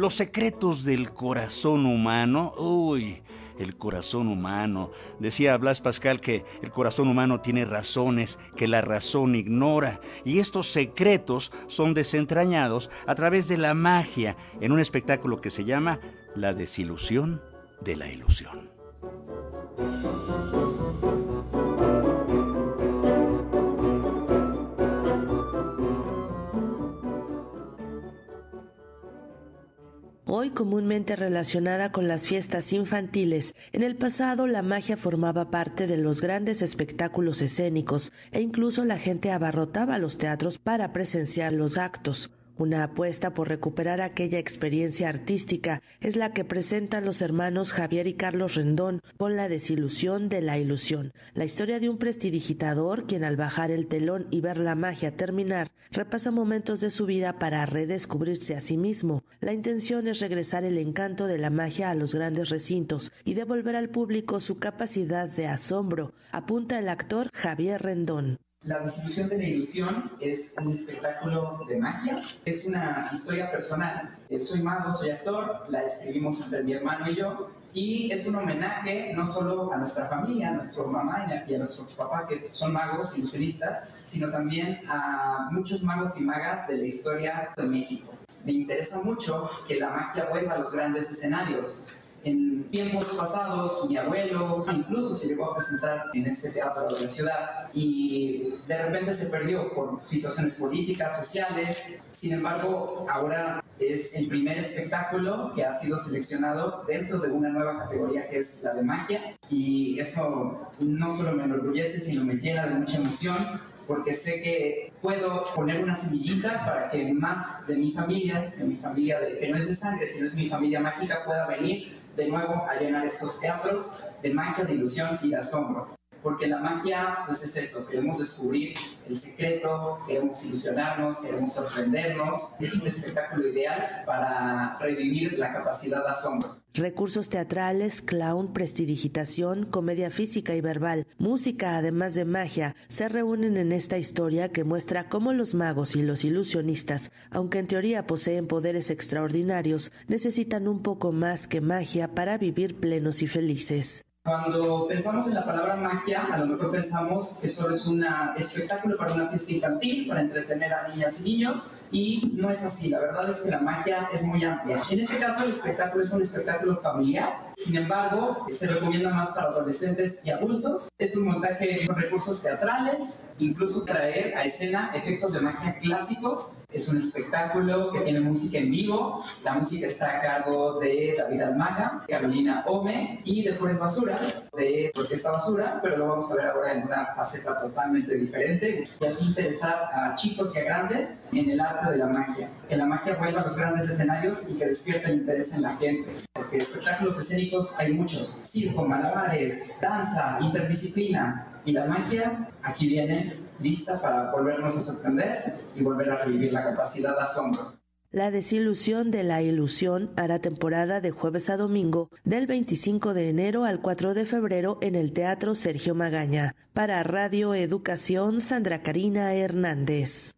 los secretos del corazón humano. Uy, el corazón humano. Decía Blas Pascal que el corazón humano tiene razones que la razón ignora y estos secretos son desentrañados a través de la magia en un espectáculo que se llama La desilusión de la ilusión. Hoy comúnmente relacionada con las fiestas infantiles, en el pasado la magia formaba parte de los grandes espectáculos escénicos e incluso la gente abarrotaba los teatros para presenciar los actos. Una apuesta por recuperar aquella experiencia artística es la que presentan los hermanos Javier y Carlos Rendón con La desilusión de la ilusión, la historia de un prestidigitador quien al bajar el telón y ver la magia terminar, repasa momentos de su vida para redescubrirse a sí mismo. La intención es regresar el encanto de la magia a los grandes recintos y devolver al público su capacidad de asombro, apunta el actor Javier Rendón. La desilusión de la ilusión es un espectáculo de magia, es una historia personal. Eh, soy mago, soy actor, la escribimos entre mi hermano y yo, y es un homenaje no solo a nuestra familia, a nuestra mamá y a nuestros papás que son magos, ilusionistas, sino también a muchos magos y magas de la historia de México. Me interesa mucho que la magia vuelva a los grandes escenarios en tiempos pasados, mi abuelo incluso se llegó a presentar en este teatro de la ciudad y de repente se perdió por situaciones políticas, sociales. Sin embargo, ahora es el primer espectáculo que ha sido seleccionado dentro de una nueva categoría que es la de magia y eso no solo me enorgullece, sino me llena de mucha emoción porque sé que puedo poner una semillita para que más de mi familia, de mi familia de, que no es de sangre, sino es mi familia mágica, pueda venir de nuevo a llenar estos teatros de magia, de ilusión y de asombro. Porque la magia, pues es eso, queremos descubrir el secreto, queremos ilusionarnos, queremos sorprendernos. Es un espectáculo ideal para revivir la capacidad de asombro. Recursos teatrales, clown, prestidigitación, comedia física y verbal, música además de magia, se reúnen en esta historia que muestra cómo los magos y los ilusionistas, aunque en teoría poseen poderes extraordinarios, necesitan un poco más que magia para vivir plenos y felices. Cuando pensamos en la palabra magia, a lo mejor pensamos que solo es un espectáculo para una fiesta infantil, para entretener a niñas y niños, y no es así. La verdad es que la magia es muy amplia. En este caso, el espectáculo es un espectáculo familiar, sin embargo, se recomienda más para adolescentes y adultos. Es un montaje con recursos teatrales, incluso traer a escena efectos de magia clásicos. Es un espectáculo que tiene música en vivo. La música está a cargo de David Almaga, Carolina Ome y de Flores Basura de Orquesta Basura, pero lo vamos a ver ahora en una faceta totalmente diferente y así interesar a chicos y a grandes en el arte de la magia. Que la magia vuelva a los grandes escenarios y que despierte el interés en la gente, porque espectáculos escénicos hay muchos, circo, malabares, danza, interdisciplina y la magia aquí viene lista para volvernos a sorprender y volver a revivir la capacidad de asombro. La desilusión de la ilusión hará temporada de jueves a domingo del 25 de enero al 4 de febrero en el Teatro Sergio Magaña. Para Radio Educación, Sandra Karina Hernández.